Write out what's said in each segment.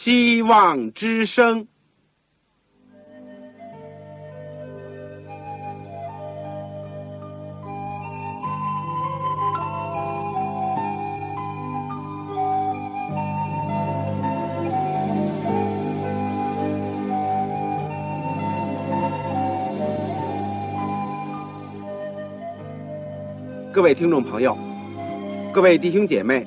希望之声。各位听众朋友，各位弟兄姐妹，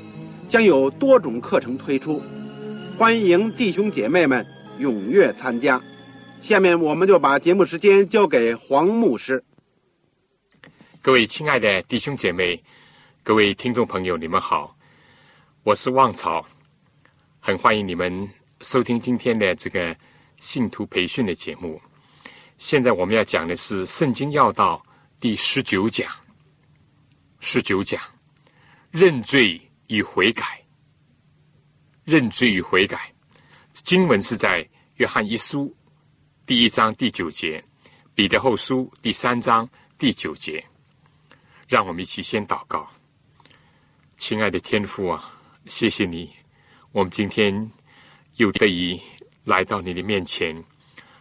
将有多种课程推出，欢迎弟兄姐妹们踊跃参加。下面我们就把节目时间交给黄牧师。各位亲爱的弟兄姐妹，各位听众朋友，你们好，我是旺草，很欢迎你们收听今天的这个信徒培训的节目。现在我们要讲的是《圣经要道》第十九讲。十九讲，认罪与悔改。认罪与悔改，经文是在约翰一书第一章第九节，彼得后书第三章第九节。让我们一起先祷告，亲爱的天父啊，谢谢你，我们今天又得以来到你的面前，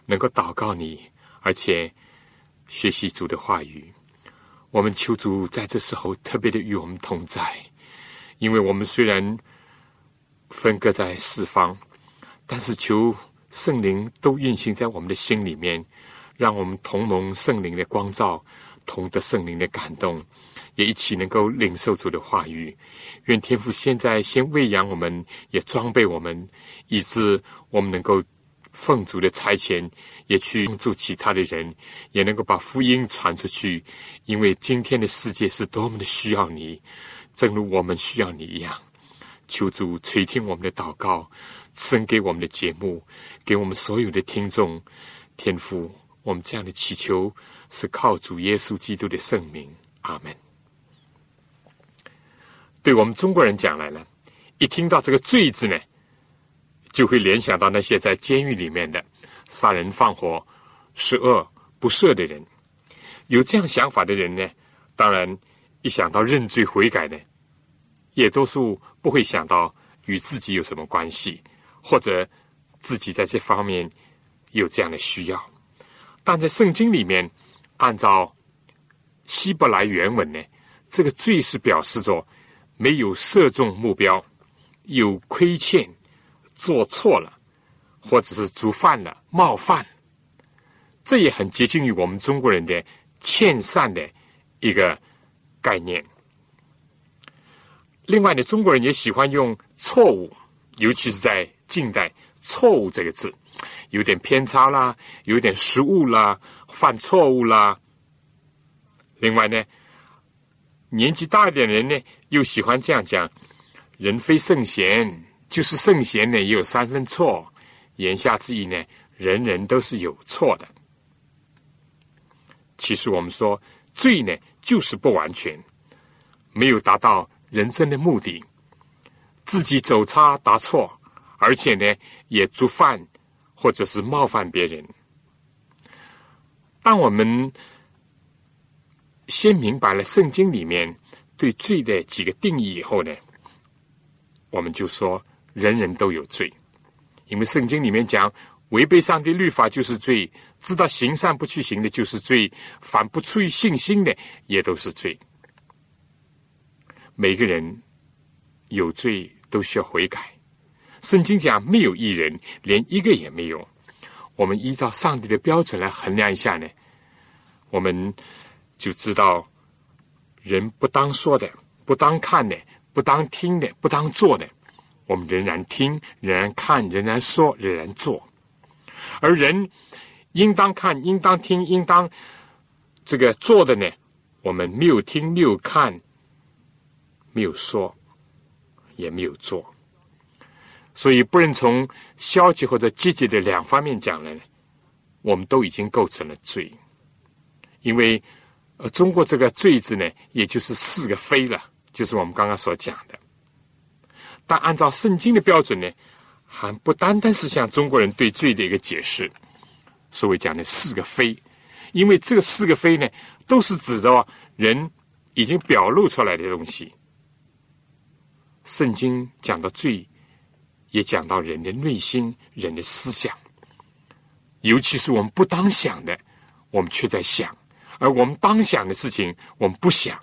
能够祷告你，而且学习主的话语。我们求主在这时候特别的与我们同在，因为我们虽然分割在四方，但是求圣灵都运行在我们的心里面，让我们同蒙圣灵的光照，同得圣灵的感动，也一起能够领受主的话语。愿天父现在先喂养我们，也装备我们，以致我们能够奉主的差遣。也去帮助其他的人，也能够把福音传出去。因为今天的世界是多么的需要你，正如我们需要你一样。求主垂听我们的祷告，赐给我们的节目，给我们所有的听众天父。我们这样的祈求是靠主耶稣基督的圣名，阿门。对我们中国人讲来呢，一听到这个“罪”字呢，就会联想到那些在监狱里面的。杀人放火、十恶不赦的人，有这样想法的人呢？当然，一想到认罪悔改呢，也多数不会想到与自己有什么关系，或者自己在这方面有这样的需要。但在圣经里面，按照希伯来原文呢，这个罪是表示着没有射中目标，有亏欠，做错了。或者是触犯了冒犯，这也很接近于我们中国人的欠善的一个概念。另外呢，中国人也喜欢用错误，尤其是在近代，错误这个字有点偏差啦，有点失误啦，犯错误啦。另外呢，年纪大一点的人呢，又喜欢这样讲：人非圣贤，就是圣贤呢，也有三分错。言下之意呢，人人都是有错的。其实我们说罪呢，就是不完全，没有达到人生的目的，自己走差答错，而且呢，也触犯或者是冒犯别人。当我们先明白了圣经里面对罪的几个定义以后呢，我们就说人人都有罪。因为圣经里面讲，违背上帝律法就是罪；知道行善不去行的就是罪；凡不出于信心的，也都是罪。每个人有罪都需要悔改。圣经讲，没有一人，连一个也没有。我们依照上帝的标准来衡量一下呢，我们就知道，人不当说的、不当看的、不当听的、不当做的。我们仍然听，仍然看，仍然说，仍然做。而人应当看，应当听，应当这个做的呢？我们没有听，没有看，没有说，也没有做。所以，不论从消极或者积极的两方面讲呢，我们都已经构成了罪。因为，呃，中国这个“罪”字呢，也就是四个“非”了，就是我们刚刚所讲的。但按照圣经的标准呢，还不单单是像中国人对罪的一个解释，所谓讲的四个“非”，因为这四个“非”呢，都是指的人已经表露出来的东西。圣经讲到罪，也讲到人的内心、人的思想，尤其是我们不当想的，我们却在想。而我们当想的事情，我们不想，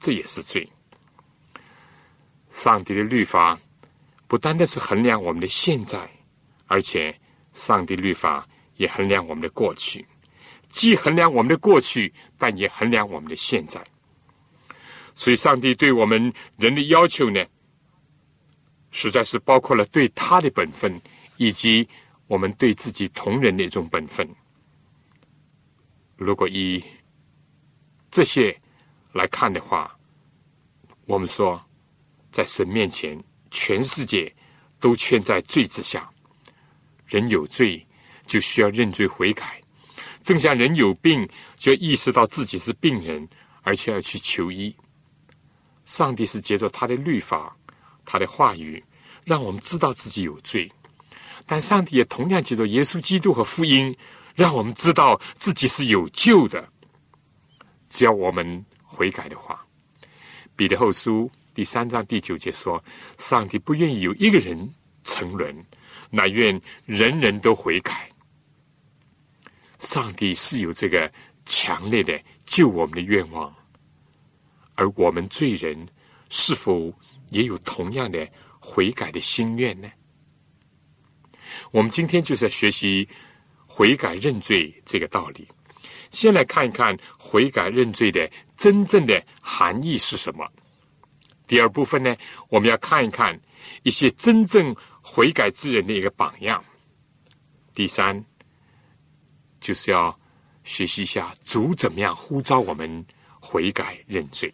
这也是罪。上帝的律法不单单是衡量我们的现在，而且上帝律法也衡量我们的过去，既衡量我们的过去，但也衡量我们的现在。所以，上帝对我们人的要求呢，实在是包括了对他的本分，以及我们对自己同人的一种本分。如果以这些来看的话，我们说，在神面前，全世界都圈在罪之下。人有罪，就需要认罪悔改；正像人有病，就要意识到自己是病人，而且要去求医。上帝是借着他的律法、他的话语，让我们知道自己有罪；但上帝也同样借着耶稣基督和福音。让我们知道自己是有救的，只要我们悔改的话。彼得后书第三章第九节说：“上帝不愿意有一个人沉沦，乃愿人人都悔改。”上帝是有这个强烈的救我们的愿望，而我们罪人是否也有同样的悔改的心愿呢？我们今天就是要学习。悔改认罪这个道理，先来看一看悔改认罪的真正的含义是什么。第二部分呢，我们要看一看一些真正悔改之人的一个榜样。第三，就是要学习一下主怎么样呼召我们悔改认罪。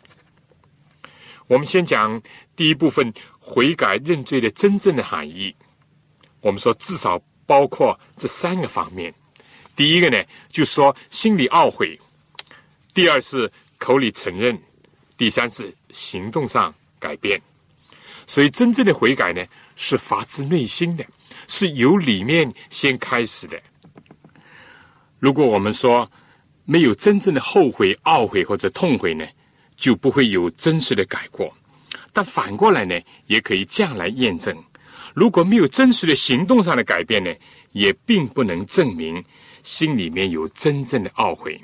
我们先讲第一部分悔改认罪的真正的含义。我们说至少。包括这三个方面，第一个呢，就说心里懊悔；第二是口里承认；第三是行动上改变。所以，真正的悔改呢，是发自内心的，是由里面先开始的。如果我们说没有真正的后悔、懊悔或者痛悔呢，就不会有真实的改过。但反过来呢，也可以这样来验证。如果没有真实的行动上的改变呢，也并不能证明心里面有真正的懊悔。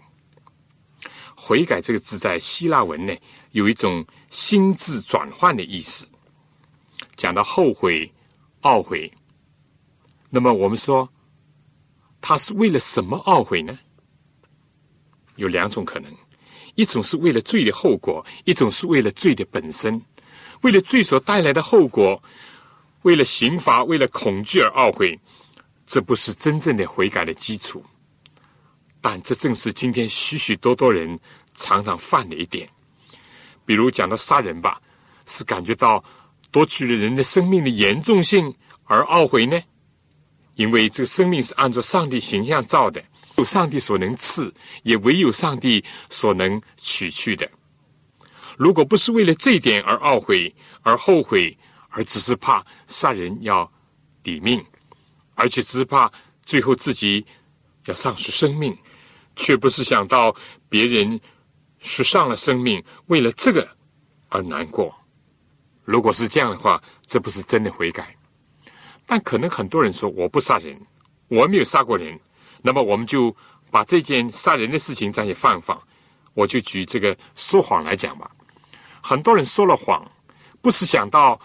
悔改这个字在希腊文呢，有一种心智转换的意思。讲到后悔、懊悔，那么我们说，他是为了什么懊悔呢？有两种可能：一种是为了罪的后果，一种是为了罪的本身。为了罪所带来的后果。为了刑罚，为了恐惧而懊悔，这不是真正的悔改的基础。但这正是今天许许多多人常常犯的一点。比如讲到杀人吧，是感觉到夺取了人的生命的严重性而懊悔呢？因为这个生命是按照上帝形象造的，有上帝所能赐，也唯有上帝所能取去的。如果不是为了这一点而懊悔而后悔。而只是怕杀人要抵命，而且只是怕最后自己要丧失生命，却不是想到别人失丧了生命，为了这个而难过。如果是这样的话，这不是真的悔改。但可能很多人说我不杀人，我没有杀过人，那么我们就把这件杀人的事情暂且放一放。我就举这个说谎来讲吧。很多人说了谎，不是想到。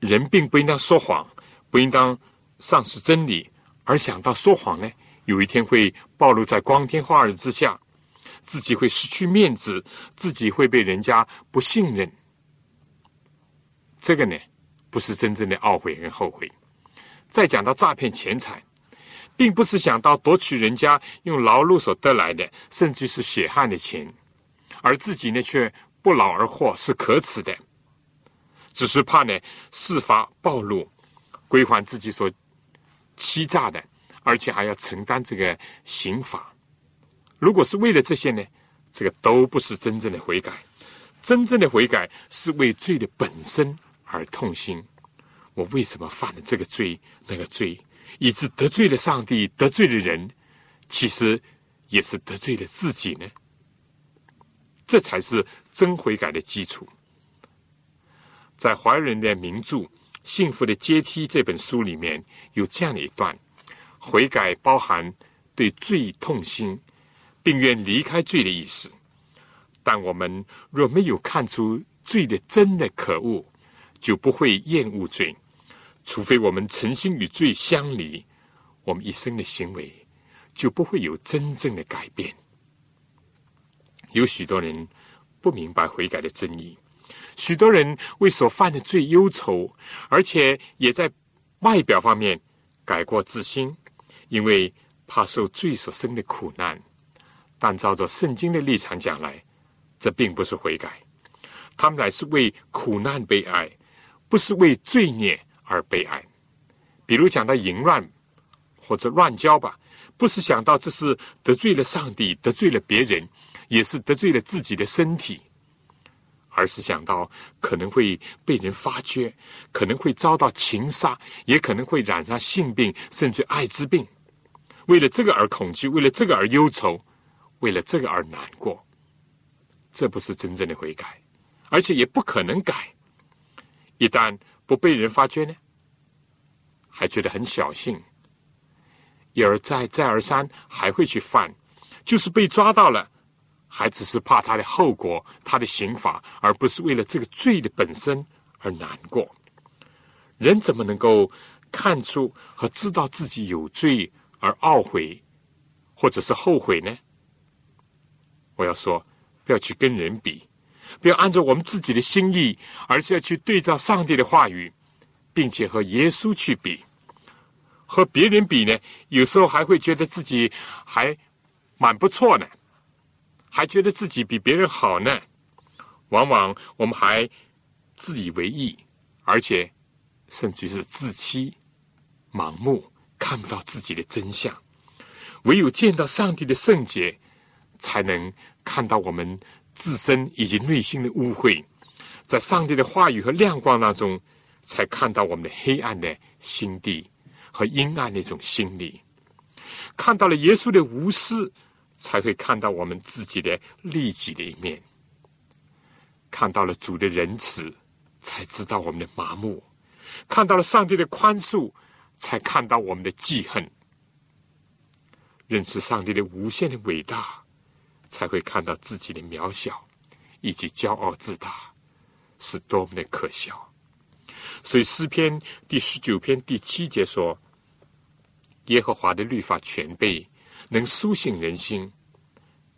人并不应当说谎，不应当丧失真理，而想到说谎呢，有一天会暴露在光天化日之下，自己会失去面子，自己会被人家不信任。这个呢，不是真正的懊悔跟后悔。再讲到诈骗钱财，并不是想到夺取人家用劳碌所得来的，甚至是血汗的钱，而自己呢却不劳而获，是可耻的。只是怕呢，事发暴露，归还自己所欺诈的，而且还要承担这个刑罚。如果是为了这些呢，这个都不是真正的悔改。真正的悔改是为罪的本身而痛心。我为什么犯了这个罪、那个罪，以致得罪了上帝、得罪了人？其实也是得罪了自己呢。这才是真悔改的基础。在华人的名著《幸福的阶梯》这本书里面有这样的一段：悔改包含对罪痛心，并愿离开罪的意思。但我们若没有看出罪的真的可恶，就不会厌恶罪。除非我们诚心与罪相离，我们一生的行为就不会有真正的改变。有许多人不明白悔改的真意，许多人为所犯的罪忧愁，而且也在外表方面改过自新，因为怕受罪所生的苦难。但照着圣经的立场讲来，这并不是悔改，他们乃是为苦难悲哀，不是为罪孽而悲哀。比如讲到淫乱或者乱交吧，不是想到这是得罪了上帝，得罪了别人。也是得罪了自己的身体，而是想到可能会被人发觉，可能会遭到情杀，也可能会染上性病，甚至艾滋病。为了这个而恐惧，为了这个而忧愁，为了这个而难过。这不是真正的悔改，而且也不可能改。一旦不被人发觉呢，还觉得很小幸，一而再，再而三，还会去犯，就是被抓到了。还只是怕他的后果，他的刑罚，而不是为了这个罪的本身而难过。人怎么能够看出和知道自己有罪而懊悔，或者是后悔呢？我要说，不要去跟人比，不要按照我们自己的心意，而是要去对照上帝的话语，并且和耶稣去比。和别人比呢，有时候还会觉得自己还蛮不错呢。还觉得自己比别人好呢，往往我们还自以为意，而且甚至是自欺、盲目，看不到自己的真相。唯有见到上帝的圣洁，才能看到我们自身以及内心的污秽。在上帝的话语和亮光当中，才看到我们的黑暗的心地和阴暗那种心理。看到了耶稣的无私。才会看到我们自己的利己的一面，看到了主的仁慈，才知道我们的麻木；看到了上帝的宽恕，才看到我们的记恨。认识上帝的无限的伟大，才会看到自己的渺小以及骄傲自大是多么的可笑。所以诗篇第十九篇第七节说：“耶和华的律法全备。”能苏醒人心，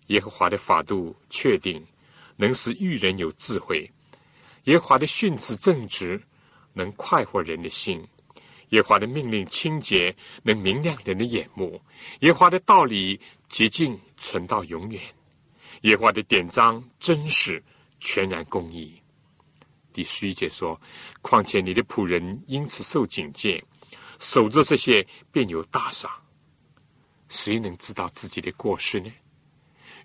耶和华的法度确定，能使愚人有智慧；耶和华的训词正直，能快活人的心；耶和华的命令清洁，能明亮人的眼目；耶和华的道理洁净，存到永远；耶和华的典章真实，全然公义。第十一节说：况且你的仆人因此受警戒，守着这些，便有大赏。谁能知道自己的过失呢？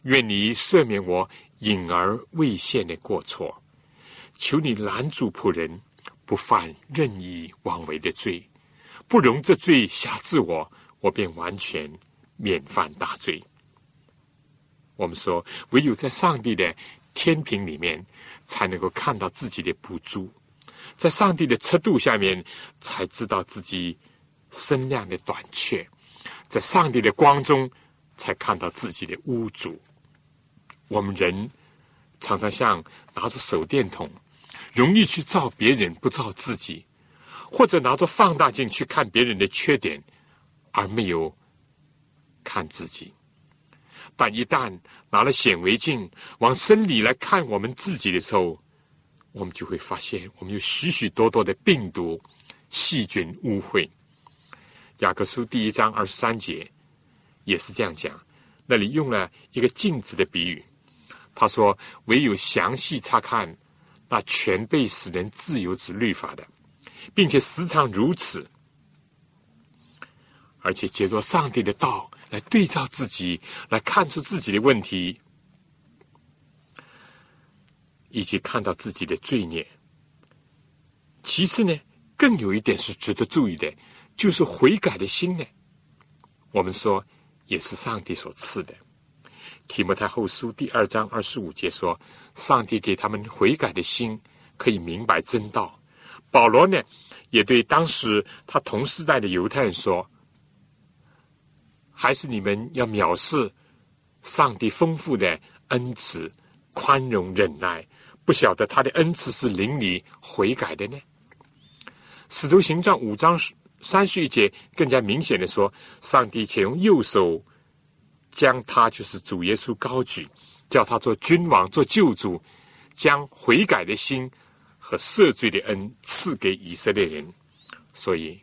愿你赦免我隐而未现的过错，求你拦住仆人不犯任意妄为的罪，不容这罪辖制我，我便完全免犯大罪。我们说，唯有在上帝的天平里面，才能够看到自己的不足；在上帝的尺度下面，才知道自己身量的短缺。在上帝的光中，才看到自己的污浊。我们人常常像拿着手电筒，容易去照别人，不照自己；或者拿着放大镜去看别人的缺点，而没有看自己。但一旦拿了显微镜往深里来看我们自己的时候，我们就会发现，我们有许许多多的病毒、细菌、污秽。雅各书第一章二十三节也是这样讲，那里用了一个镜子的比喻。他说：“唯有详细查看那全被使人自由之律法的，并且时常如此，而且借着上帝的道来对照自己，来看出自己的问题，以及看到自己的罪孽。其次呢，更有一点是值得注意的，就是悔改的心呢。我们说也是上帝所赐的。提摩太后书第二章二十五节说：“上帝给他们悔改的心，可以明白真道。”保罗呢，也对当时他同时代的犹太人说：“还是你们要藐视上帝丰富的恩慈、宽容、忍耐，不晓得他的恩慈是领你悔改的呢？”使徒行传五章三十一节更加明显的说：“上帝且用右手将他就是主耶稣高举，叫他做君王、做救主，将悔改的心和赦罪的恩赐给以色列人。所以，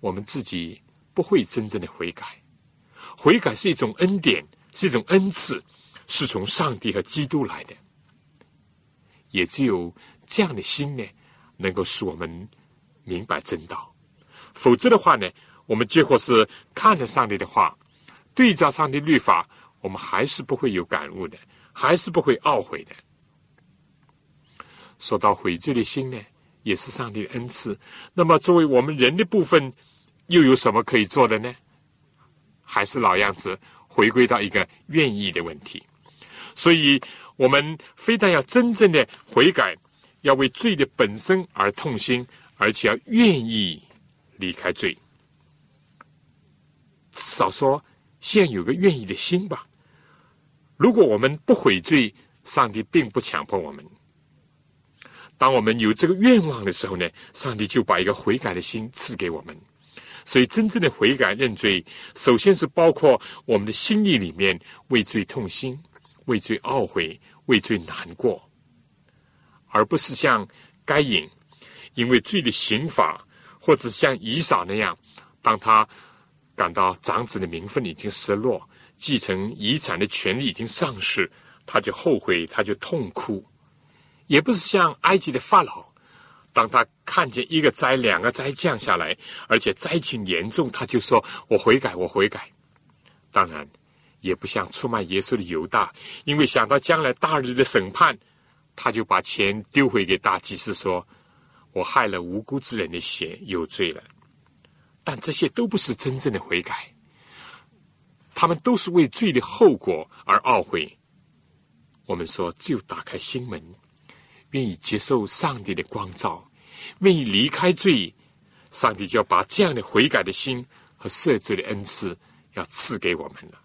我们自己不会真正的悔改。悔改是一种恩典，是一种恩赐，是从上帝和基督来的。也只有这样的心呢，能够使我们。”明白真道，否则的话呢，我们结果是看了上帝的话，对照上帝律法，我们还是不会有感悟的，还是不会懊悔的。说到悔罪的心呢，也是上帝的恩赐。那么，作为我们人的部分，又有什么可以做的呢？还是老样子，回归到一个愿意的问题。所以，我们非但要真正的悔改，要为罪的本身而痛心。而且要愿意离开罪，至少说先有个愿意的心吧。如果我们不悔罪，上帝并不强迫我们。当我们有这个愿望的时候呢，上帝就把一个悔改的心赐给我们。所以，真正的悔改认罪，首先是包括我们的心意里面为罪痛心、为罪懊悔、为罪难过，而不是像该隐。因为罪的刑罚，或者像以扫那样，当他感到长子的名分已经失落，继承遗产的权利已经丧失，他就后悔，他就痛哭；也不是像埃及的法老，当他看见一个灾、两个灾降下来，而且灾情严重，他就说：“我悔改，我悔改。”当然，也不像出卖耶稣的犹大，因为想到将来大日的审判，他就把钱丢回给大祭司说。我害了无辜之人的血，有罪了。但这些都不是真正的悔改，他们都是为罪的后果而懊悔。我们说，只有打开心门，愿意接受上帝的光照，愿意离开罪，上帝就要把这样的悔改的心和赦罪的恩赐要赐给我们了。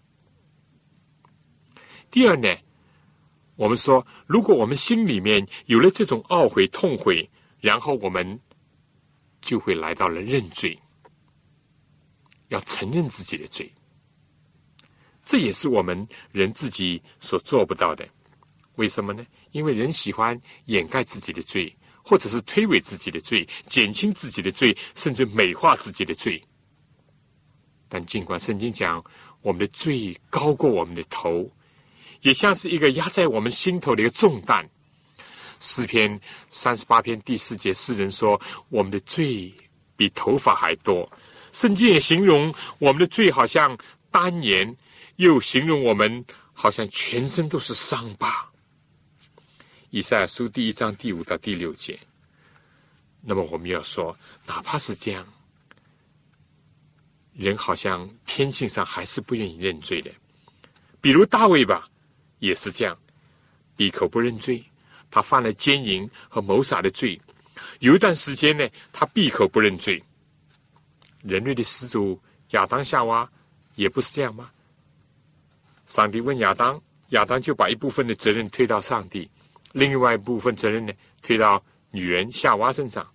第二呢，我们说，如果我们心里面有了这种懊悔、痛悔，然后我们就会来到了认罪，要承认自己的罪。这也是我们人自己所做不到的。为什么呢？因为人喜欢掩盖自己的罪，或者是推诿自己的罪，减轻自己的罪，甚至美化自己的罪。但尽管圣经讲我们的罪高过我们的头，也像是一个压在我们心头的一个重担。诗篇三十八篇第四节，诗人说：“我们的罪比头发还多。”圣经也形容我们的罪好像单言，又形容我们好像全身都是伤疤。以赛亚书第一章第五到第六节。那么我们要说，哪怕是这样，人好像天性上还是不愿意认罪的。比如大卫吧，也是这样，闭口不认罪。他犯了奸淫和谋杀的罪，有一段时间呢，他闭口不认罪。人类的始祖亚当夏娃也不是这样吗？上帝问亚当，亚当就把一部分的责任推到上帝，另外一部分责任呢推到女人夏娃身上。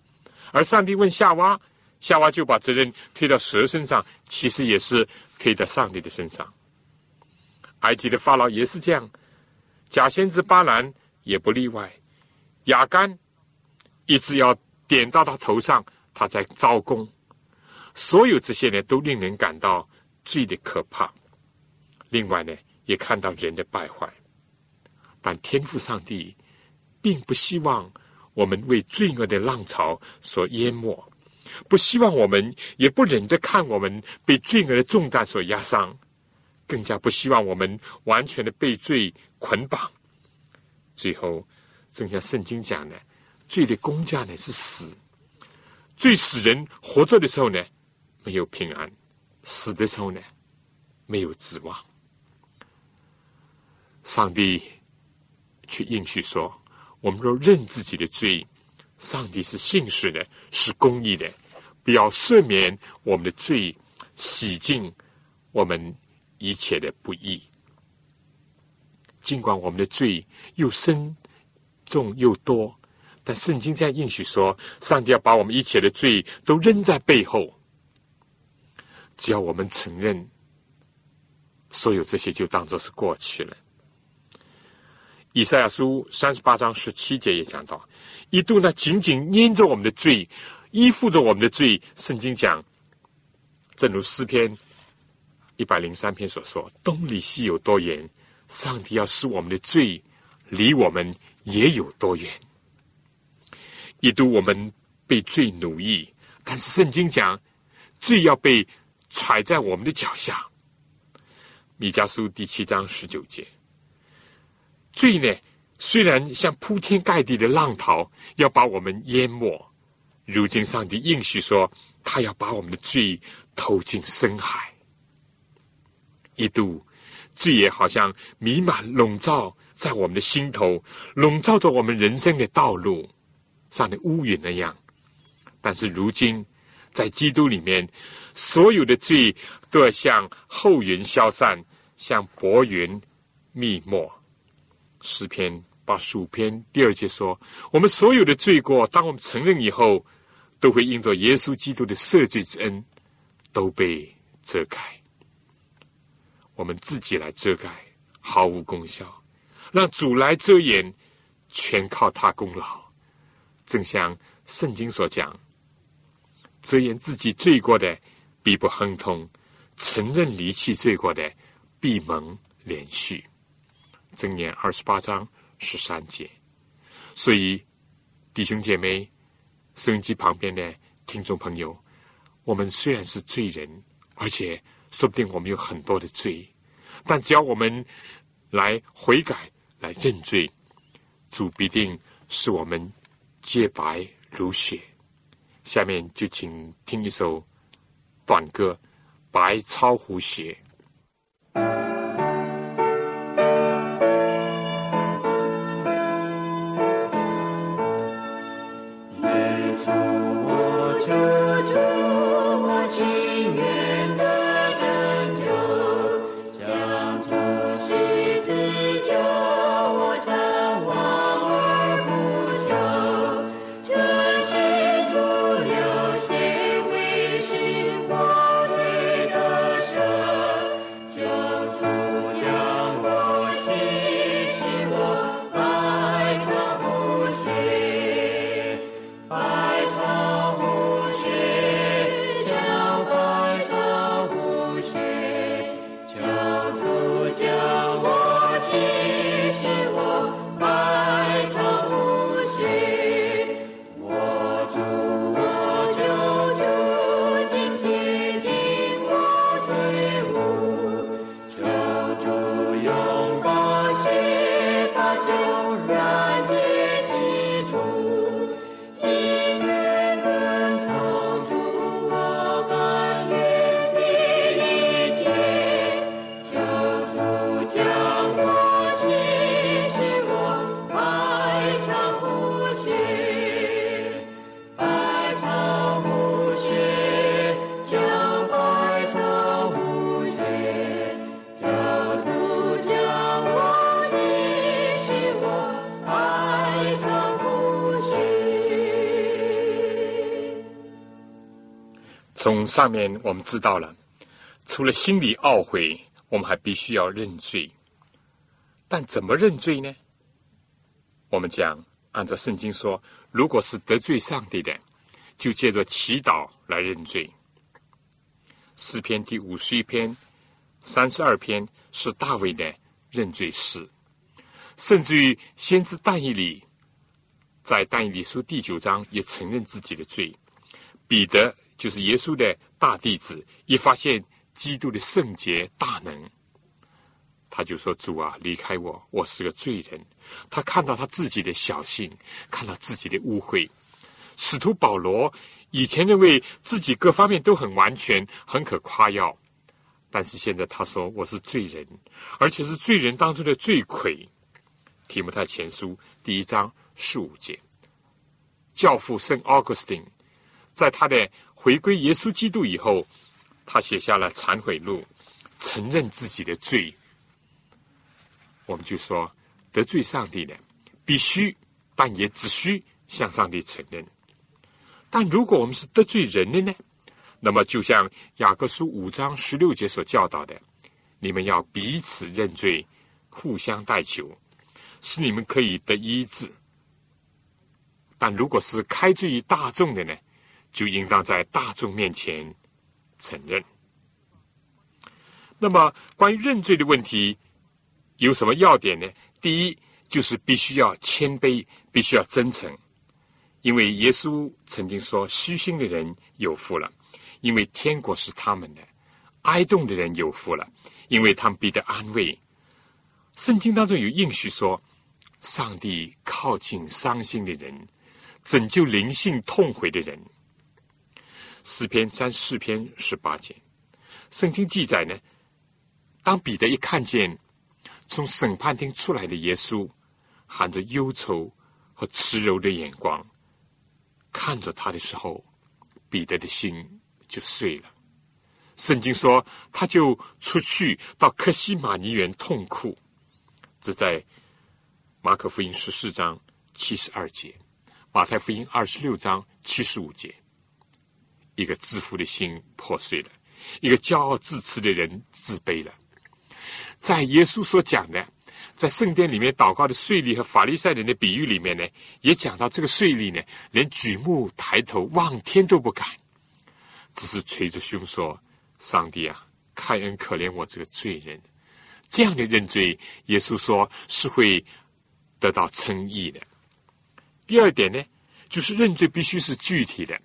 而上帝问夏娃，夏娃就把责任推到蛇身上，其实也是推到上帝的身上。埃及的法老也是这样，假先知巴兰。也不例外，亚干一直要点到他头上，他在招供。所有这些呢，都令人感到罪的可怕。另外呢，也看到人的败坏。但天赋上帝并不希望我们为罪恶的浪潮所淹没，不希望我们，也不忍着看我们被罪恶的重担所压伤，更加不希望我们完全的被罪捆绑。最后，正像圣经讲的，罪的公价呢是死，罪使人活着的时候呢没有平安，死的时候呢没有指望。上帝却应许说：“我们若认自己的罪，上帝是信实的，是公义的。”不要赦免我们的罪，洗净我们一切的不义。尽管我们的罪又深重又多，但圣经在应许说，上帝要把我们一切的罪都扔在背后。只要我们承认，所有这些就当做是过去了。以赛亚书三十八章十七节也讲到，一度呢紧紧粘着我们的罪。依附着我们的罪，圣经讲，正如诗篇一百零三篇所说：“东离西有多远，上帝要使我们的罪离我们也有多远。”一度我们被罪奴役，但是圣经讲，罪要被踩在我们的脚下。米迦书第七章十九节，罪呢，虽然像铺天盖地的浪涛，要把我们淹没。如今，上帝应许说，他要把我们的罪投进深海。一度，罪也好像弥漫、笼罩在我们的心头，笼罩着我们人生的道路上的乌云那样。但是，如今在基督里面，所有的罪都要像后云消散，像薄云密没。诗篇八十五篇第二节说：“我们所有的罪过，当我们承认以后。”都会因着耶稣基督的赦罪之恩，都被遮盖。我们自己来遮盖毫无功效，让主来遮掩，全靠他功劳。正像圣经所讲，遮掩自己罪过的必不亨通，承认离弃罪过的必蒙连续。正言二十八章十三节。所以，弟兄姐妹。收音机旁边的听众朋友，我们虽然是罪人，而且说不定我们有很多的罪，但只要我们来悔改、来认罪，主必定使我们洁白如雪。下面就请听一首短歌《白超乎雪》。从上面我们知道了，除了心里懊悔，我们还必须要认罪。但怎么认罪呢？我们讲，按照圣经说，如果是得罪上帝的，就借着祈祷来认罪。诗篇第五十一篇、三十二篇是大卫的认罪诗，甚至于先知但以理在但以理书第九章也承认自己的罪。彼得就是耶稣的大弟子，一发现基督的圣洁大能，他就说：“主啊，离开我，我是个罪人。”他看到他自己的小性，看到自己的污秽。使徒保罗以前认为自己各方面都很完全，很可夸耀，但是现在他说：“我是罪人，而且是罪人当中的罪魁。”提摩太前书第一章十五节，教父圣奥古斯丁在他的回归耶稣基督以后，他写下了忏悔录，承认自己的罪。我们就说。得罪上帝的，必须，但也只需向上帝承认。但如果我们是得罪人的呢？那么，就像雅各书五章十六节所教导的，你们要彼此认罪，互相代求，使你们可以得医治。但如果是开罪于大众的呢，就应当在大众面前承认。那么，关于认罪的问题，有什么要点呢？第一，就是必须要谦卑，必须要真诚，因为耶稣曾经说：“虚心的人有福了，因为天国是他们的；哀痛的人有福了，因为他们必得安慰。”圣经当中有应许说：“上帝靠近伤心的人，拯救灵性痛悔的人。”诗篇三十四篇十八节，圣经记载呢，当彼得一看见。从审判厅出来的耶稣，含着忧愁和慈柔的眼光看着他的时候，彼得的心就碎了。圣经说，他就出去到克西马尼园痛哭。这在马可福音十四章七十二节，马太福音二十六章七十五节。一个自负的心破碎了，一个骄傲自持的人自卑了。在耶稣所讲的，在圣殿里面祷告的税吏和法利赛人的比喻里面呢，也讲到这个税吏呢，连举目抬头望天都不敢，只是捶着胸说：“上帝啊，开恩可怜我这个罪人。”这样的认罪，耶稣说是会得到称义的。第二点呢，就是认罪必须是具体的，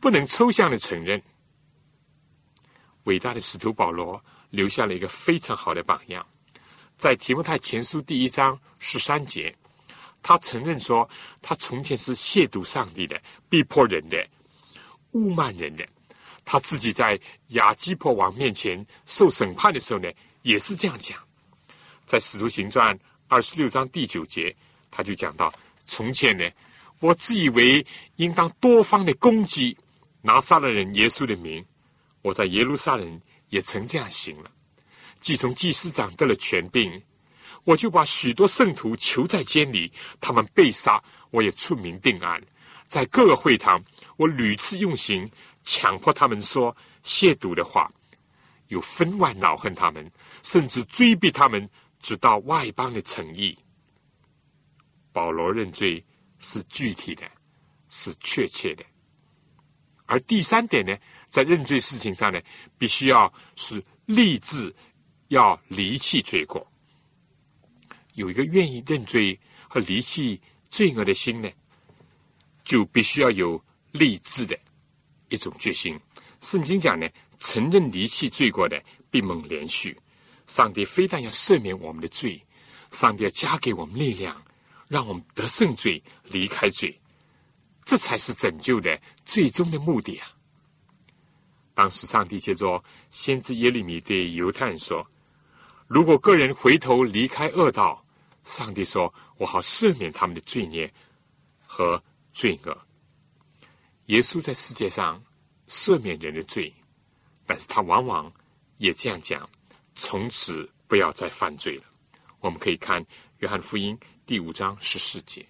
不能抽象的承认。伟大的使徒保罗。留下了一个非常好的榜样，在提摩太前书第一章十三节，他承认说，他从前是亵渎上帝的、逼迫人的、侮慢人的。他自己在亚基破王面前受审判的时候呢，也是这样讲。在使徒行传二十六章第九节，他就讲到：从前呢，我自以为应当多方的攻击拿撒勒人耶稣的名，我在耶路撒冷。也曾这样行了。既从祭司长得了权柄，我就把许多圣徒囚在监里，他们被杀，我也出名定案。在各个会堂，我屡次用刑，强迫他们说亵渎的话，有分外恼恨他们，甚至追逼他们，直到外邦的诚意。保罗认罪是具体的，是确切的。而第三点呢？在认罪事情上呢，必须要是立志要离弃罪过，有一个愿意认罪和离弃罪恶的心呢，就必须要有立志的一种决心。圣经讲呢，承认离弃罪过的必蒙连续。上帝非但要赦免我们的罪，上帝要加给我们力量，让我们得胜罪，离开罪，这才是拯救的最终的目的啊！当时，上帝借着先知耶利米对犹太人说：“如果个人回头离开恶道，上帝说我好赦免他们的罪孽和罪恶。”耶稣在世界上赦免人的罪，但是他往往也这样讲：“从此不要再犯罪了。”我们可以看约翰福音第五章十四节。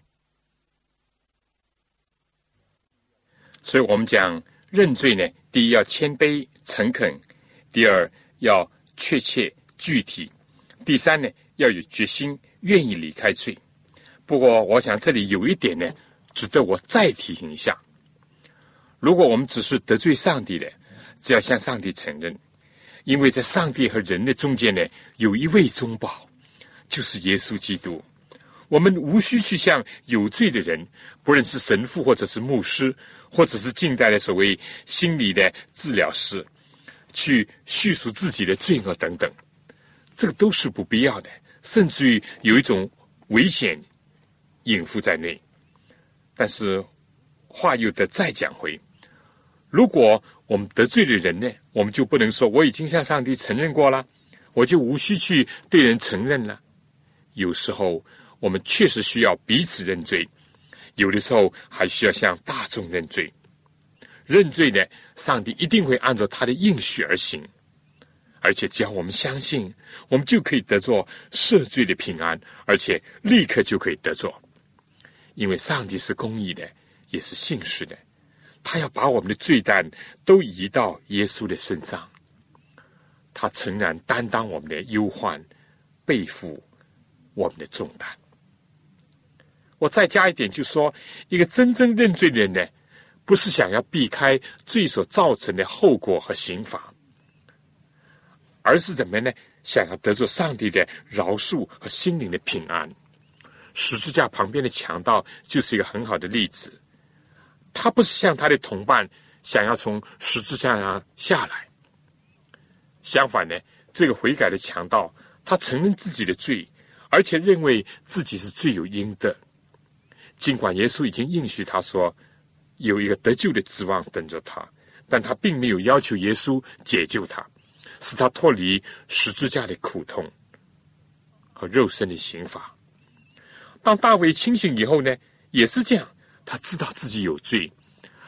所以我们讲。认罪呢，第一要谦卑诚恳，第二要确切具体，第三呢要有决心，愿意离开罪。不过，我想这里有一点呢，值得我再提醒一下：如果我们只是得罪上帝的，只要向上帝承认，因为在上帝和人的中间呢，有一位中保，就是耶稣基督。我们无需去向有罪的人，不论是神父或者是牧师。或者是近代的所谓心理的治疗师去叙述自己的罪恶等等，这个都是不必要的，甚至于有一种危险隐伏在内。但是话又得再讲回，如果我们得罪了人呢，我们就不能说我已经向上帝承认过了，我就无需去对人承认了。有时候我们确实需要彼此认罪。有的时候还需要向大众认罪，认罪呢，上帝一定会按照他的应许而行，而且只要我们相信，我们就可以得着赦罪的平安，而且立刻就可以得着，因为上帝是公义的，也是信实的，他要把我们的罪担都移到耶稣的身上，他诚然担当我们的忧患，背负我们的重担。我再加一点，就说一个真正认罪的人呢，不是想要避开罪所造成的后果和刑罚，而是怎么呢？想要得着上帝的饶恕和心灵的平安。十字架旁边的强盗就是一个很好的例子。他不是像他的同伴想要从十字架上下来，相反呢，这个悔改的强盗，他承认自己的罪，而且认为自己是罪有应得。尽管耶稣已经应许他说有一个得救的指望等着他，但他并没有要求耶稣解救他，使他脱离十字架的苦痛和肉身的刑罚。当大卫清醒以后呢，也是这样，他知道自己有罪，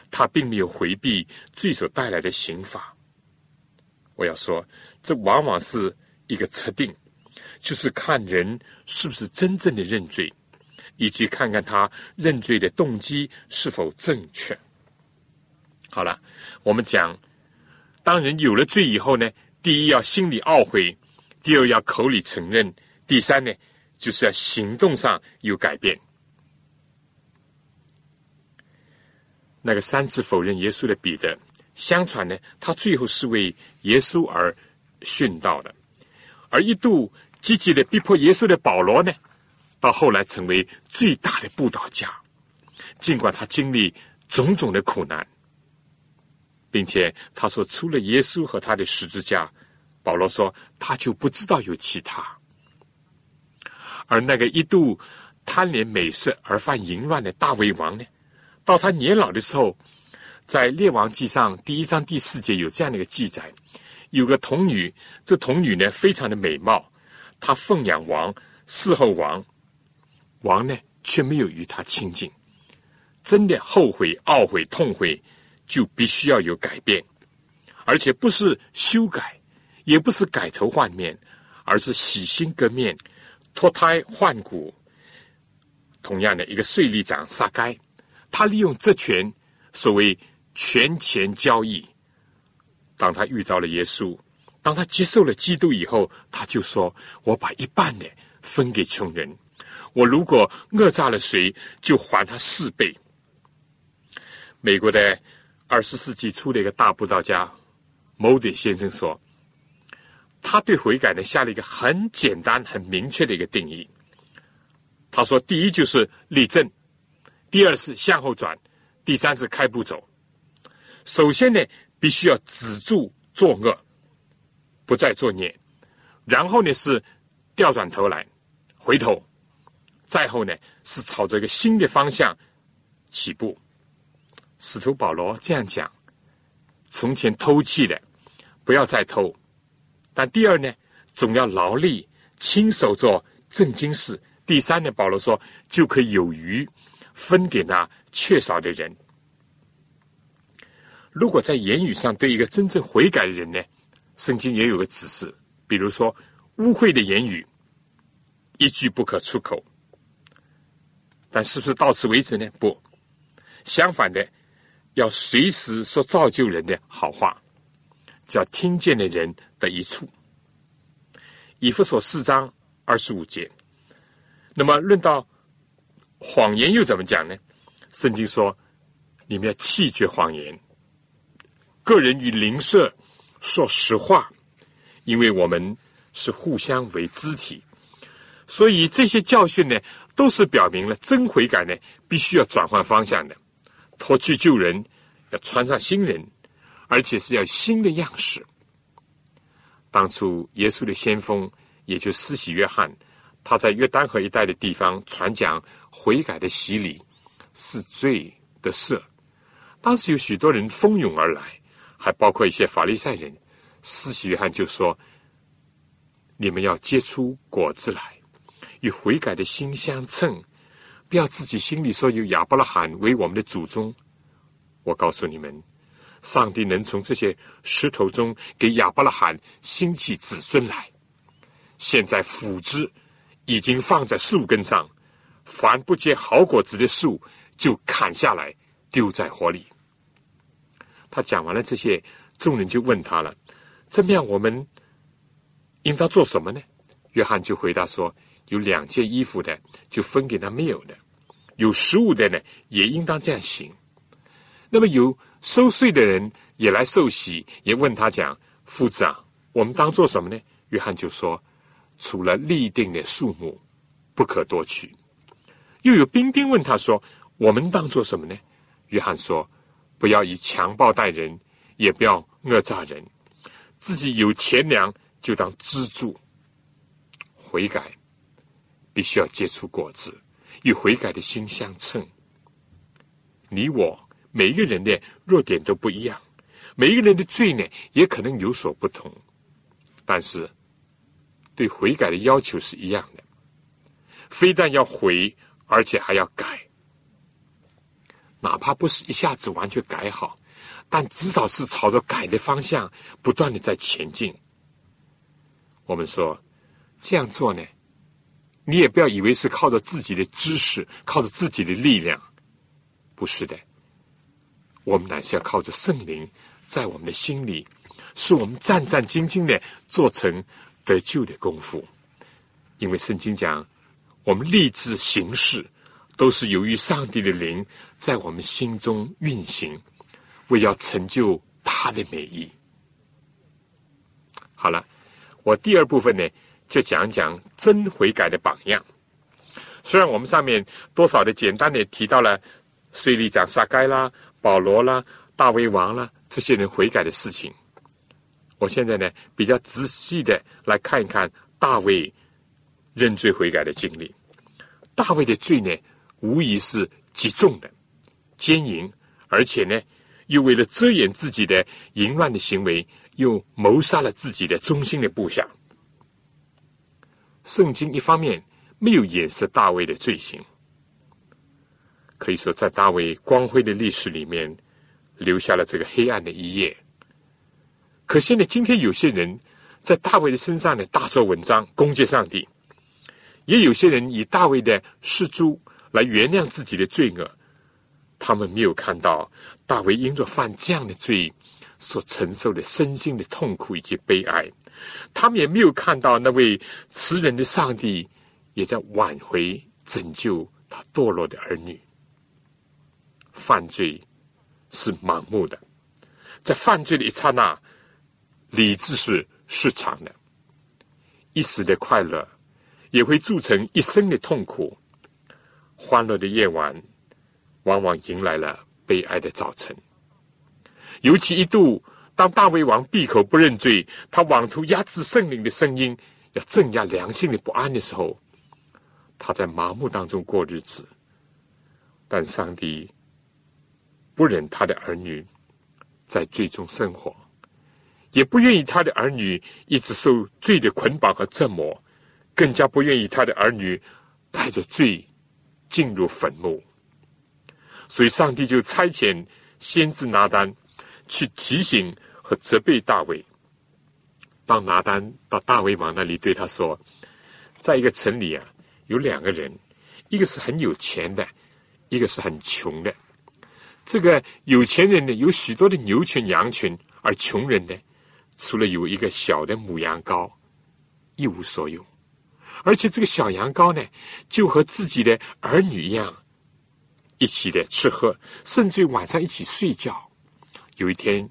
他并没有回避罪所带来的刑罚。我要说，这往往是一个测定，就是看人是不是真正的认罪。以及看看他认罪的动机是否正确。好了，我们讲，当人有了罪以后呢，第一要心里懊悔，第二要口里承认，第三呢，就是要行动上有改变。那个三次否认耶稣的彼得，相传呢，他最后是为耶稣而殉道的；而一度积极的逼迫耶稣的保罗呢？到后来成为最大的布道家，尽管他经历种种的苦难，并且他说除了耶稣和他的十字架，保罗说他就不知道有其他。而那个一度贪恋美色而犯淫乱的大卫王呢，到他年老的时候，在列王记上第一章第四节有这样的一个记载：有个童女，这童女呢非常的美貌，她奉养王，侍候王。王呢，却没有与他亲近，真的后悔、懊悔、痛悔，就必须要有改变，而且不是修改，也不是改头换面，而是洗心革面、脱胎换骨。同样的一个税吏长撒该，他利用职权，所谓权钱交易。当他遇到了耶稣，当他接受了基督以后，他就说：“我把一半的分给穷人。”我如果讹诈了谁，就还他四倍。美国的二十世纪初的一个大布道家某迪先生说，他对悔改呢下了一个很简单、很明确的一个定义。他说：第一就是立正，第二是向后转，第三是开步走。首先呢，必须要止住作恶，不再作孽；然后呢，是调转头来，回头。再后呢，是朝着一个新的方向起步。使徒保罗这样讲：从前偷窃的，不要再偷；但第二呢，总要劳力亲手做正经事。第三呢，保罗说就可以有余分给那缺少的人。如果在言语上对一个真正悔改的人呢，圣经也有个指示，比如说污秽的言语，一句不可出口。但是不是到此为止呢？不，相反的，要随时说造就人的好话，叫听见的人的一处。以弗所四章二十五节。那么论到谎言又怎么讲呢？圣经说：你们要弃绝谎言，个人与邻舍说实话，因为我们是互相为肢体。所以这些教训呢？都是表明了真悔改呢，必须要转换方向的。脱去旧人，要穿上新人，而且是要新的样式。当初耶稣的先锋，也就施洗约翰，他在约旦河一带的地方传讲悔改的洗礼是罪的赦。当时有许多人蜂拥而来，还包括一些法利赛人。施洗约翰就说：“你们要结出果子来，与悔改的心相称，不要自己心里说有亚伯拉罕为我们的祖宗。我告诉你们，上帝能从这些石头中给亚伯拉罕兴起子孙来。现在斧子已经放在树根上，凡不结好果子的树，就砍下来丢在火里。”他讲完了这些，众人就问他了：“这么样，我们应当做什么呢？”约翰就回答说：“有两件衣服的，就分给他没有的；有食物的呢，也应当这样行。那么有收税的人也来受洗，也问他讲：‘夫子啊，我们当做什么呢？’约翰就说：‘除了立定的数目，不可多取。’又有兵丁问他说：‘我们当做什么呢？’约翰说。”不要以强暴待人，也不要讹诈人。自己有钱粮，就当资助。悔改必须要结出果子，与悔改的心相称。你我每一个人的弱点都不一样，每一个人的罪呢也可能有所不同，但是对悔改的要求是一样的。非但要悔，而且还要改。哪怕不是一下子完全改好，但至少是朝着改的方向不断的在前进。我们说这样做呢，你也不要以为是靠着自己的知识，靠着自己的力量，不是的。我们乃是要靠着圣灵在我们的心里，使我们战战兢兢的做成得救的功夫。因为圣经讲，我们立志行事，都是由于上帝的灵。在我们心中运行，为要成就他的美意。好了，我第二部分呢，就讲讲真悔改的榜样。虽然我们上面多少的简单的提到了税利长撒该啦、保罗啦、大卫王啦这些人悔改的事情，我现在呢比较仔细的来看一看大卫认罪悔改的经历。大卫的罪呢，无疑是极重的。奸淫，而且呢，又为了遮掩自己的淫乱的行为，又谋杀了自己的忠心的部下。圣经一方面没有掩饰大卫的罪行，可以说在大卫光辉的历史里面留下了这个黑暗的一页。可现在今天有些人在大卫的身上呢大做文章攻击上帝，也有些人以大卫的失足来原谅自己的罪恶。他们没有看到大卫因着犯这样的罪所承受的身心的痛苦以及悲哀，他们也没有看到那位慈人的上帝也在挽回拯救他堕落的儿女。犯罪是盲目的，在犯罪的一刹那，理智是失常的，一时的快乐也会铸成一生的痛苦。欢乐的夜晚。往往迎来了悲哀的早晨。尤其一度，当大卫王闭口不认罪，他妄图压制圣灵的声音，要镇压良心的不安的时候，他在麻木当中过日子。但上帝不忍他的儿女在罪中生活，也不愿意他的儿女一直受罪的捆绑和折磨，更加不愿意他的儿女带着罪进入坟墓。所以，上帝就差遣先知拿单去提醒和责备大卫。当拿单到大卫王那里，对他说：“在一个城里啊，有两个人，一个是很有钱的，一个是很穷的。这个有钱人呢，有许多的牛群、羊群；而穷人呢，除了有一个小的母羊羔，一无所有。而且这个小羊羔呢，就和自己的儿女一样。”一起的吃喝，甚至晚上一起睡觉。有一天，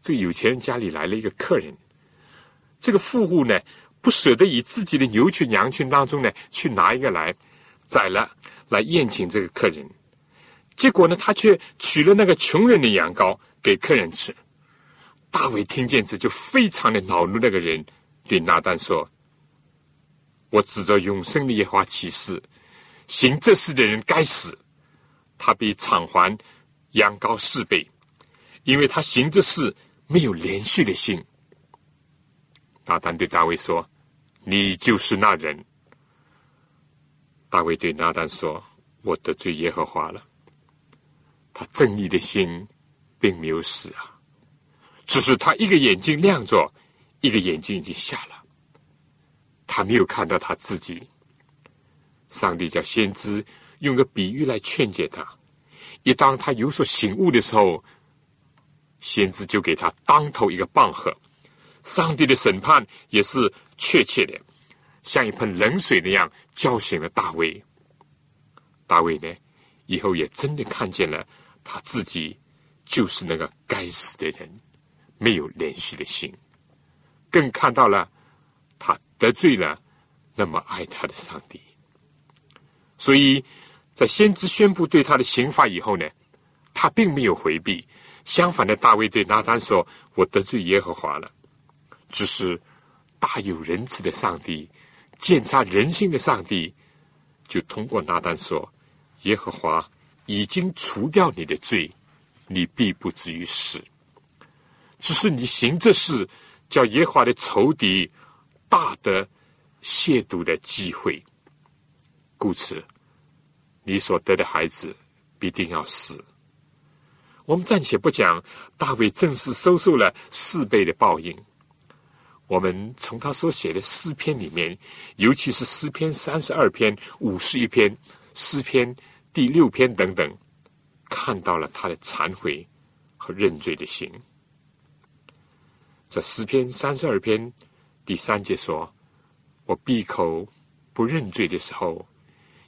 这个有钱人家里来了一个客人，这个富户呢不舍得以自己的牛群、羊群当中呢去拿一个来宰了，来宴请这个客人。结果呢，他却取了那个穷人的羊羔给客人吃。大卫听见这就非常的恼怒，那个人对拿单说：“我指着永生的耶和华起誓，行这事的人该死，他比偿还羊羔四倍，因为他行这事没有连续的心。”拿单对大卫说：“你就是那人。”大卫对拿单说：“我得罪耶和华了。他正义的心并没有死啊。”只是他一个眼睛亮着，一个眼睛已经瞎了。他没有看到他自己。上帝叫先知用个比喻来劝解他。一当他有所醒悟的时候，先知就给他当头一个棒喝。上帝的审判也是确切的，像一盆冷水那样浇醒了大卫。大卫呢，以后也真的看见了他自己就是那个该死的人。没有联系的心，更看到了他得罪了那么爱他的上帝。所以在先知宣布对他的刑罚以后呢，他并没有回避。相反的，大卫对拿单说：“我得罪耶和华了。”只是大有仁慈的上帝，鉴察人心的上帝，就通过拿单说：“耶和华已经除掉你的罪，你必不至于死。”只是你行这事，叫耶和华的仇敌大得亵渎的机会，故此你所得的孩子必定要死。我们暂且不讲大卫正式收受了四倍的报应。我们从他所写的诗篇里面，尤其是诗篇三十二篇、五十一篇、诗篇第六篇等等，看到了他的忏悔和认罪的心。这诗篇三十二篇第三节说：“我闭口不认罪的时候，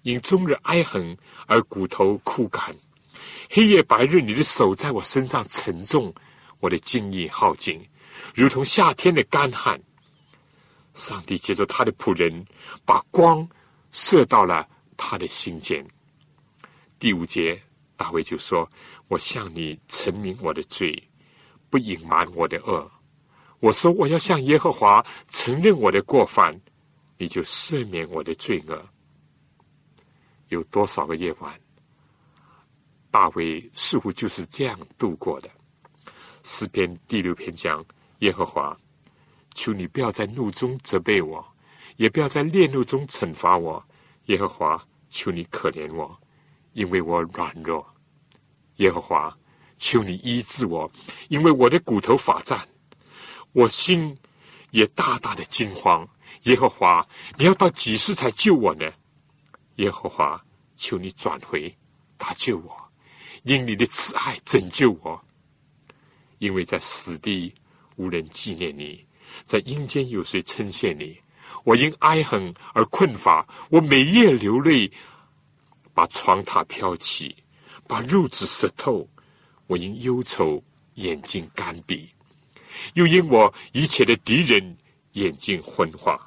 因终日哀恨而骨头枯干；黑夜白日，你的手在我身上沉重，我的精力耗尽，如同夏天的干旱。”上帝借着他的仆人，把光射到了他的心间。第五节，大卫就说：“我向你陈明我的罪，不隐瞒我的恶。”我说：“我要向耶和华承认我的过犯，你就赦免我的罪恶。”有多少个夜晚，大卫似乎就是这样度过的？诗篇第六篇讲：“耶和华，求你不要在怒中责备我，也不要在烈怒中惩罚我。耶和华，求你可怜我，因为我软弱。耶和华，求你医治我，因为我的骨头发战。”我心也大大的惊慌。耶和华，你要到几时才救我呢？耶和华，求你转回，他救我，因你的慈爱拯救我。因为在死地无人纪念你，在阴间有谁称谢你？我因哀恨而困乏，我每夜流泪，把床榻飘起，把褥子湿透。我因忧愁眼睛干闭。又因我一切的敌人眼睛昏花，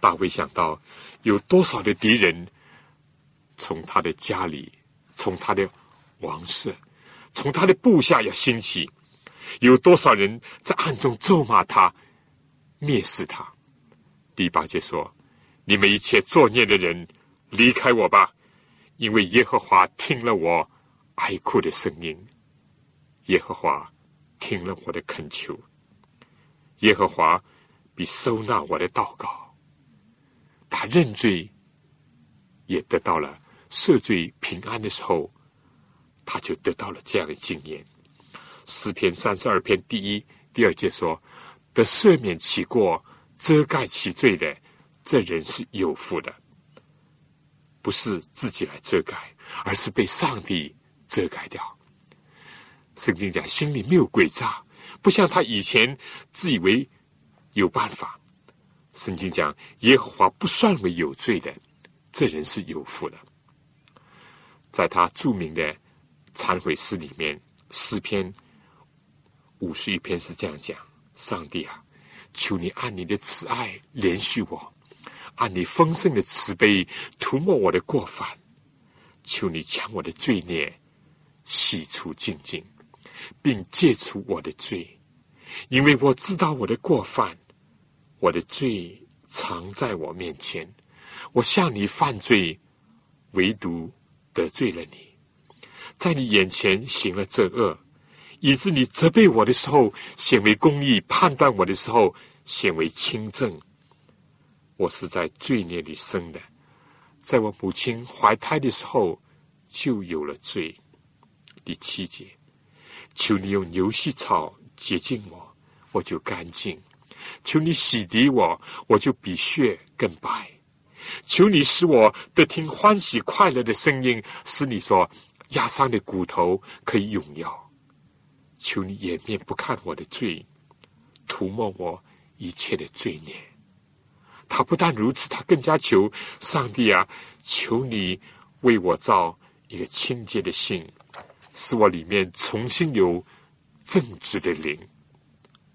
大卫想到有多少的敌人从他的家里、从他的王室、从他的部下要兴起，有多少人在暗中咒骂他、蔑视他。第八节说：“你们一切作孽的人，离开我吧，因为耶和华听了我哀哭的声音。”耶和华。听了我的恳求，耶和华必收纳我的祷告。他认罪，也得到了赦罪平安的时候，他就得到了这样的经验。诗篇三十二篇第一、第二节说：“得赦免其过、遮盖其罪的，这人是有福的。不是自己来遮盖，而是被上帝遮盖掉。”圣经讲，心里没有诡诈，不像他以前自以为有办法。圣经讲，耶和华不算为有罪的，这人是有福的。在他著名的忏悔诗里面，诗篇五十一篇是这样讲：上帝啊，求你按你的慈爱怜恤我，按你丰盛的慈悲涂抹我的过犯，求你将我的罪孽洗除净净，并戒除我的罪，因为我知道我的过犯，我的罪藏在我面前。我向你犯罪，唯独得罪了你，在你眼前行了这恶，以致你责备我的时候显为公义，判断我的时候显为轻正。我是在罪孽里生的，在我母亲怀胎的时候就有了罪。第七节，求你用牛膝草洁净我，我就干净；求你洗涤我，我就比血更白。求你使我得听欢喜快乐的声音，使你说压伤的骨头可以永耀。求你掩面不看我的罪，涂抹我一切的罪孽。他不但如此，他更加求上帝啊，求你为我造一个清洁的心，使我里面重新有正直的灵，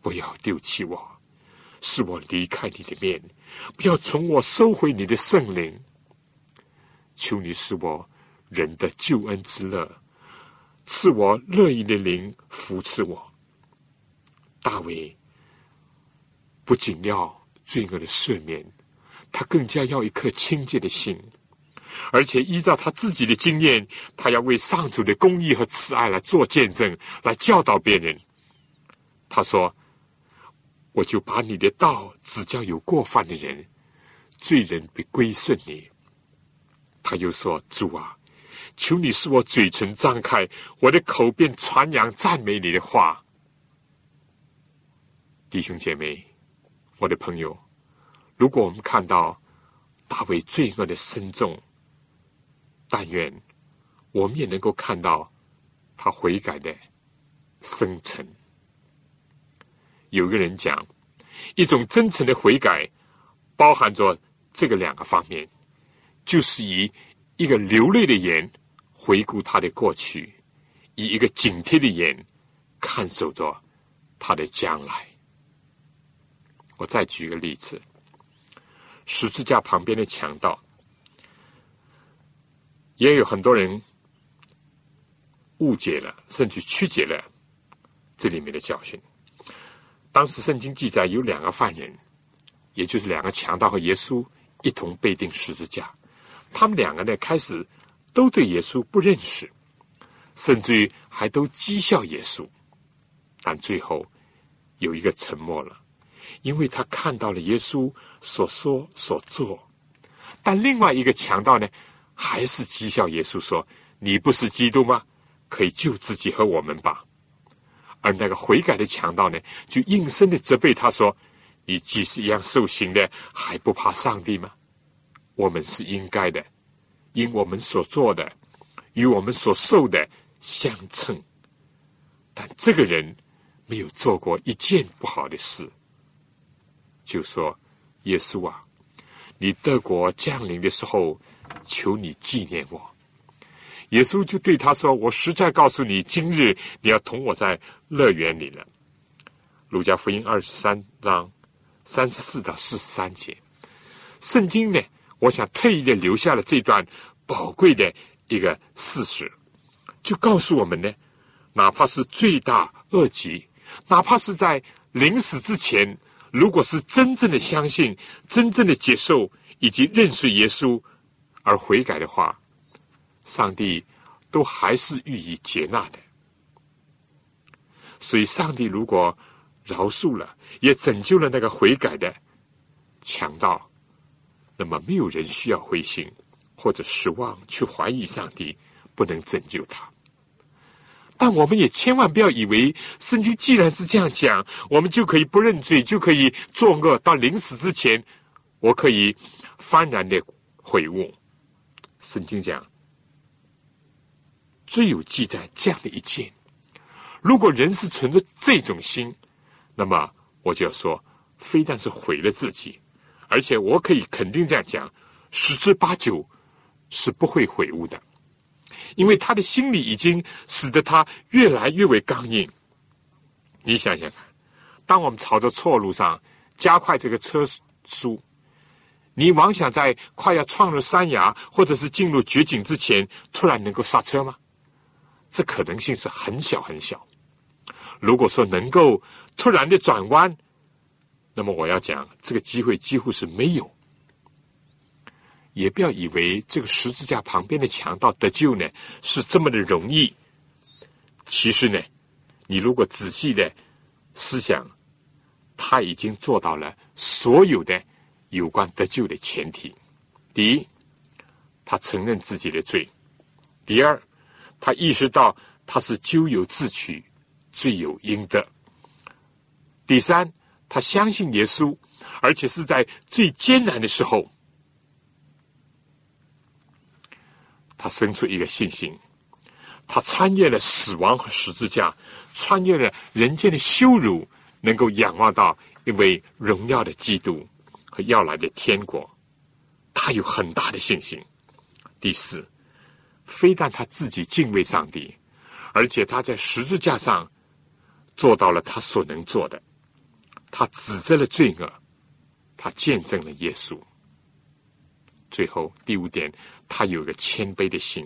不要丢弃我，使我离开你的面。不要从我收回你的圣灵，求你使我人的救恩之乐，赐我乐意的灵扶持我。大卫不仅要罪恶的赦免，他更加要一颗清洁的心，而且依照他自己的经验，他要为上主的公义和慈爱来做见证，来教导别人。他说。我就把你的道指教有过犯的人，罪人必归顺你。他又说：“主啊，求你使我嘴唇张开，我的口便传扬赞美你的话。”弟兄姐妹，我的朋友，如果我们看到大卫罪恶的深重，但愿我们也能够看到他悔改的深沉。有个人讲，一种真诚的悔改，包含着这个两个方面，就是以一个流泪的眼回顾他的过去，以一个警惕的眼看守着他的将来。我再举一个例子，十字架旁边的强盗，也有很多人误解了，甚至曲解了这里面的教训。当时圣经记载有两个犯人，也就是两个强盗和耶稣一同被钉十字架。他们两个呢，开始都对耶稣不认识，甚至于还都讥笑耶稣。但最后有一个沉默了，因为他看到了耶稣所说所做。但另外一个强盗呢，还是讥笑耶稣说：“你不是基督吗？可以救自己和我们吧。”而那个悔改的强盗呢，就应声的责备他说：“你既是一样受刑的，还不怕上帝吗？我们是应该的，因我们所做的与我们所受的相称。但这个人没有做过一件不好的事，就说：耶稣啊，你德国降临的时候，求你纪念我。”耶稣就对他说：“我实在告诉你，今日你要同我在乐园里了。”路加福音二十三章三十四到四十三节，圣经呢，我想特意的留下了这段宝贵的一个事实，就告诉我们呢，哪怕是罪大恶极，哪怕是在临死之前，如果是真正的相信、真正的接受以及认识耶稣而悔改的话。上帝都还是予以接纳的，所以上帝如果饶恕了，也拯救了那个悔改的强盗，那么没有人需要灰心或者失望，去怀疑上帝不能拯救他。但我们也千万不要以为圣经既然是这样讲，我们就可以不认罪，就可以作恶，到临死之前，我可以幡然的悔悟。圣经讲。最有记载这样的一件，如果人是存着这种心，那么我就要说，非但是毁了自己，而且我可以肯定这样讲，十之八九是不会悔悟的，因为他的心里已经使得他越来越为刚硬。你想想看，当我们朝着错路上加快这个车速，你妄想在快要撞入山崖或者是进入绝境之前，突然能够刹车吗？这可能性是很小很小。如果说能够突然的转弯，那么我要讲，这个机会几乎是没有。也不要以为这个十字架旁边的强盗得救呢是这么的容易。其实呢，你如果仔细的思想，他已经做到了所有的有关得救的前提：第一，他承认自己的罪；第二，他意识到他是咎由自取、罪有应得；第三，他相信耶稣，而且是在最艰难的时候，他生出一个信心。他穿越了死亡和十字架，穿越了人间的羞辱，能够仰望到一位荣耀的基督和要来的天国。他有很大的信心。第四，非但他自己敬畏上帝，而且他在十字架上做到了他所能做的。他指责了罪恶，他见证了耶稣。最后第五点。他有一个谦卑的心，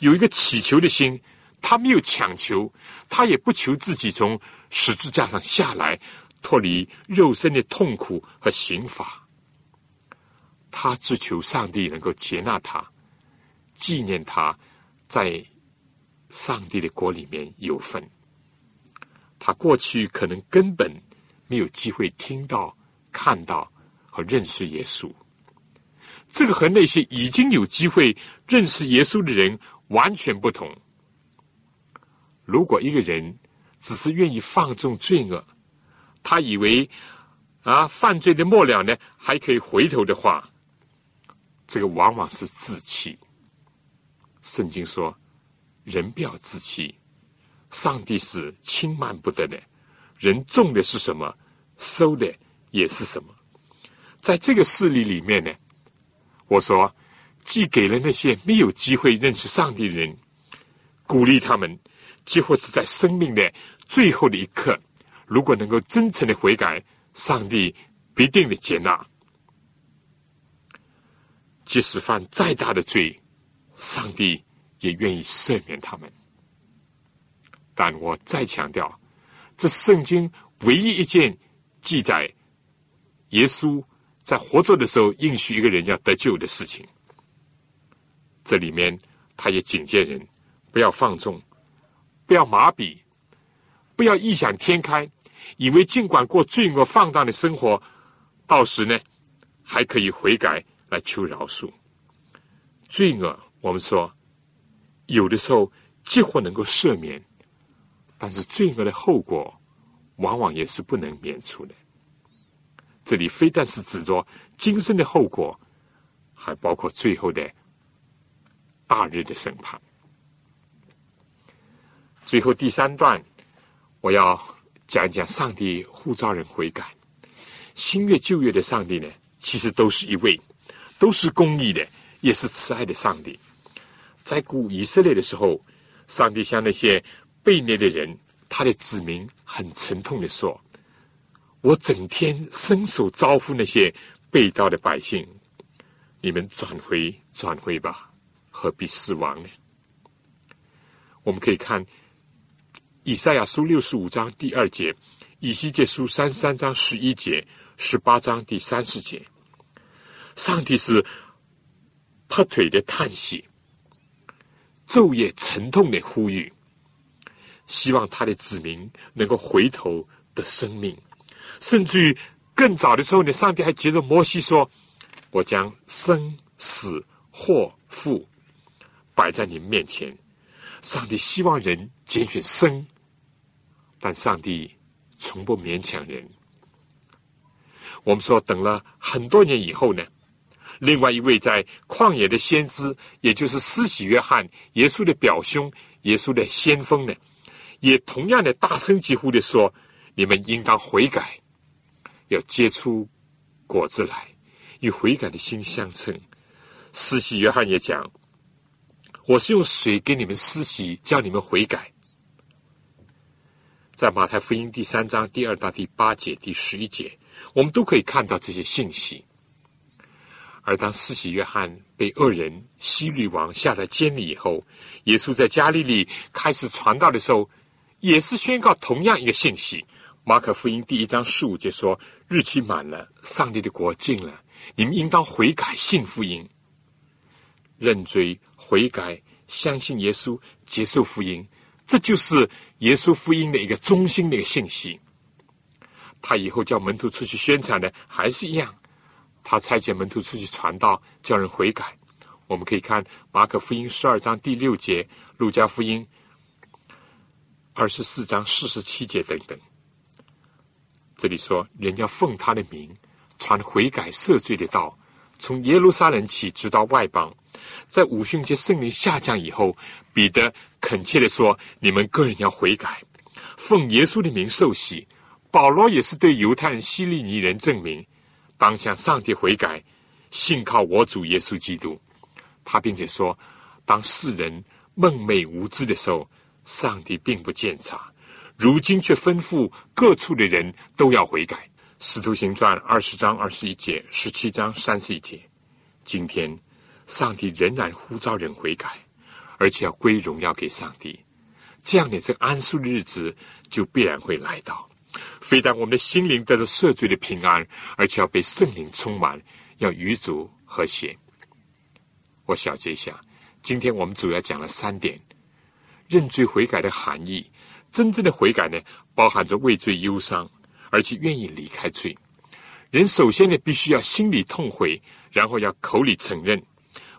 有一个祈求的心。他没有强求，他也不求自己从十字架上下来，脱离肉身的痛苦和刑罚。他只求上帝能够接纳他，纪念他在上帝的国里面有份。他过去可能根本没有机会听到、看到和认识耶稣。这个和那些已经有机会认识耶稣的人完全不同。如果一个人只是愿意放纵罪恶，他以为啊犯罪的末了呢还可以回头的话，这个往往是自欺。圣经说：“人不要自欺，上帝是轻慢不得的。人种的是什么，收的也是什么。”在这个事例里面呢。我说，既给了那些没有机会认识上帝的人，鼓励他们，几乎是在生命的最后的一刻，如果能够真诚的悔改，上帝必定的接纳。即使犯再大的罪，上帝也愿意赦免他们。但我再强调，这圣经唯一一件记载耶稣。在活着的时候，应许一个人要得救的事情。这里面，他也警戒人不要放纵，不要麻痹，不要异想天开，以为尽管过罪恶放荡的生活，到时呢还可以悔改来求饶恕。罪恶，我们说有的时候几乎能够赦免，但是罪恶的后果往往也是不能免除的。这里非但是指着今生的后果，还包括最后的大日的审判。最后第三段，我要讲一讲上帝呼召人悔改。新月旧月的上帝呢，其实都是一位，都是公义的，也是慈爱的上帝。在古以色列的时候，上帝向那些被虐的人，他的子民很沉痛的说。我整天伸手招呼那些被盗的百姓，你们转回转回吧，何必死亡呢？我们可以看以赛亚书六十五章第二节，以西结书三十三章十一节，十八章第三十节，上帝是拍腿的叹息，昼夜沉痛的呼吁，希望他的子民能够回头的生命。甚至于更早的时候呢，上帝还接着摩西说：“我将生死祸福摆在你面前。”上帝希望人拣选生，但上帝从不勉强人。我们说，等了很多年以后呢，另外一位在旷野的先知，也就是施洗约翰，耶稣的表兄，耶稣的先锋呢，也同样的大声疾呼的说：“你们应当悔改。”要结出果子来，与悔改的心相称。施洗约翰也讲：“我是用水给你们施洗，叫你们悔改。”在马太福音第三章第二到第八节、第十一节，我们都可以看到这些信息。而当四喜约翰被恶人希律王下在监里以后，耶稣在加利利开始传道的时候，也是宣告同样一个信息。马可福音第一章十五节说：“日期满了，上帝的国近了，你们应当悔改，信福音，认罪悔改，相信耶稣，接受福音。这就是耶稣福音的一个中心的一个信息。他以后叫门徒出去宣传的还是一样。”他差遣门徒出去传道，叫人悔改。我们可以看马可福音十二章第六节，路加福音二十四章四十七节等等。这里说，人要奉他的名传悔改赦罪的道，从耶路撒冷起，直到外邦。在五旬节圣灵下降以后，彼得恳切的说：“你们个人要悔改，奉耶稣的名受洗。”保罗也是对犹太人、希利尼人证明。当向上帝悔改，信靠我主耶稣基督。他并且说，当世人梦寐无知的时候，上帝并不见察；如今却吩咐各处的人都要悔改。使徒行传二十章二十一节、十七章三十一节。今天，上帝仍然呼召人悔改，而且要归荣耀给上帝。这样的这安舒的日子就必然会来到。非但我们的心灵得到赦罪的平安，而且要被圣灵充满，要与主和谐。我小结一下，今天我们主要讲了三点：认罪悔改的含义。真正的悔改呢，包含着畏罪忧伤，而且愿意离开罪。人首先呢，必须要心里痛悔，然后要口里承认，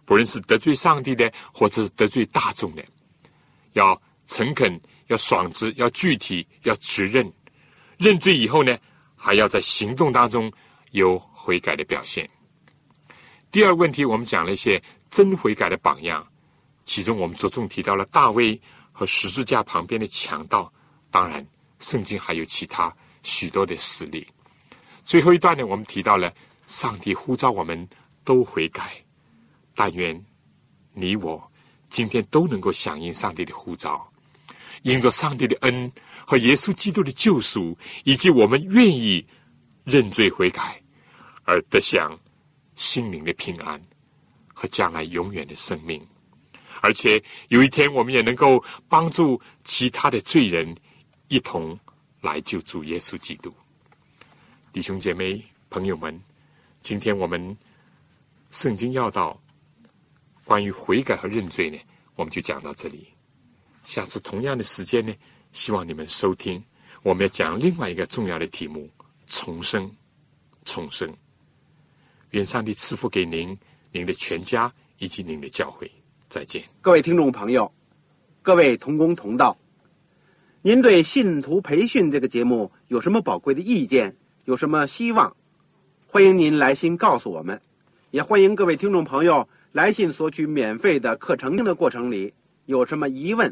不论是得罪上帝的，或者是得罪大众的，要诚恳，要爽直，要具体，要直认。认罪以后呢，还要在行动当中有悔改的表现。第二个问题，我们讲了一些真悔改的榜样，其中我们着重提到了大卫和十字架旁边的强盗。当然，圣经还有其他许多的实例。最后一段呢，我们提到了上帝呼召我们都悔改。但愿你我今天都能够响应上帝的呼召，因着上帝的恩。和耶稣基督的救赎，以及我们愿意认罪悔改，而得享心灵的平安和将来永远的生命。而且有一天，我们也能够帮助其他的罪人一同来救主耶稣基督。弟兄姐妹、朋友们，今天我们圣经要道关于悔改和认罪呢，我们就讲到这里。下次同样的时间呢？希望你们收听，我们要讲另外一个重要的题目：重生，重生。愿上帝赐福给您、您的全家以及您的教会。再见，各位听众朋友，各位同工同道，您对信徒培训这个节目有什么宝贵的意见？有什么希望？欢迎您来信告诉我们，也欢迎各位听众朋友来信索取免费的课程的过程里有什么疑问。